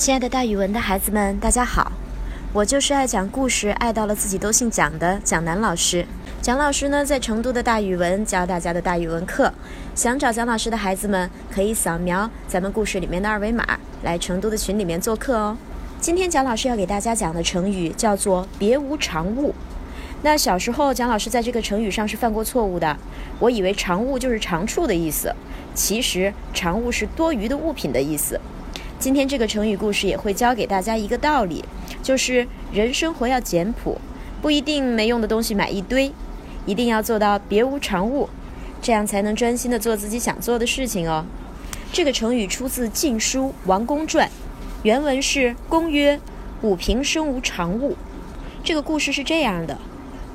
亲爱的，大语文的孩子们，大家好！我就是爱讲故事，爱到了自己都姓蒋的蒋楠老师。蒋老师呢，在成都的大语文教大家的大语文课。想找蒋老师的孩子们，可以扫描咱们故事里面的二维码，来成都的群里面做客哦。今天蒋老师要给大家讲的成语叫做“别无长物”。那小时候，蒋老师在这个成语上是犯过错误的，我以为长物就是长处的意思，其实长物是多余的物品的意思。今天这个成语故事也会教给大家一个道理，就是人生活要简朴，不一定没用的东西买一堆，一定要做到别无长物，这样才能专心的做自己想做的事情哦。这个成语出自《晋书·王公传》，原文是“公曰：吾平生无长物。”这个故事是这样的：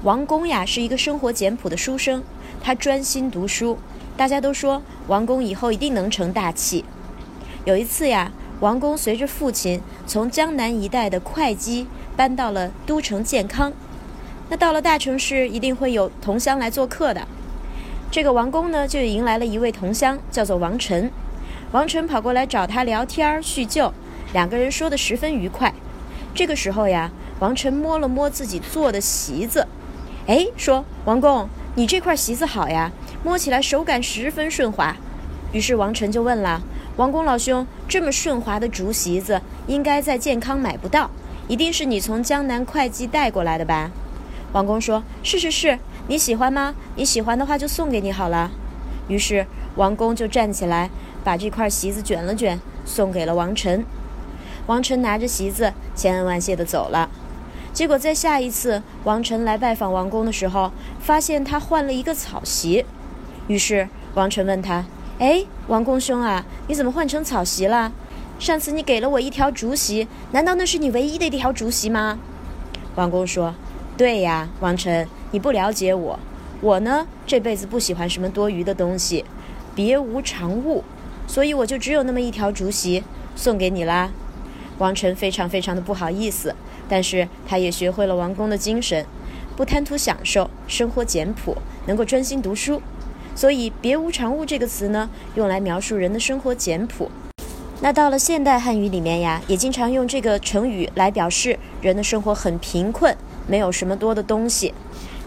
王公呀是一个生活简朴的书生，他专心读书，大家都说王公以后一定能成大器。有一次呀。王公随着父亲从江南一带的会稽搬到了都城建康。那到了大城市，一定会有同乡来做客的。这个王公呢，就迎来了一位同乡，叫做王晨。王晨跑过来找他聊天叙旧，两个人说得十分愉快。这个时候呀，王晨摸了摸自己做的席子，哎，说：“王公，你这块席子好呀，摸起来手感十分顺滑。”于是王晨就问了。王公老兄，这么顺滑的竹席子，应该在健康买不到，一定是你从江南会稽带过来的吧？王公说：“是是是，你喜欢吗？你喜欢的话就送给你好了。”于是王公就站起来，把这块席子卷了卷，送给了王晨。王晨拿着席子，千恩万谢地走了。结果在下一次王晨来拜访王公的时候，发现他换了一个草席。于是王晨问他。哎，王公兄啊，你怎么换成草席了？上次你给了我一条竹席，难道那是你唯一的一条竹席吗？王公说：“对呀，王晨，你不了解我，我呢这辈子不喜欢什么多余的东西，别无长物，所以我就只有那么一条竹席送给你啦。”王晨非常非常的不好意思，但是他也学会了王公的精神，不贪图享受，生活简朴，能够专心读书。所以“别无长物”这个词呢，用来描述人的生活简朴。那到了现代汉语里面呀，也经常用这个成语来表示人的生活很贫困，没有什么多的东西。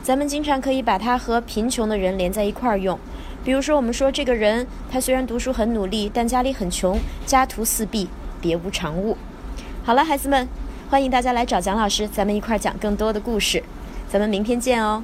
咱们经常可以把它和贫穷的人连在一块儿用。比如说，我们说这个人他虽然读书很努力，但家里很穷，家徒四壁，别无长物。好了，孩子们，欢迎大家来找蒋老师，咱们一块儿讲更多的故事。咱们明天见哦。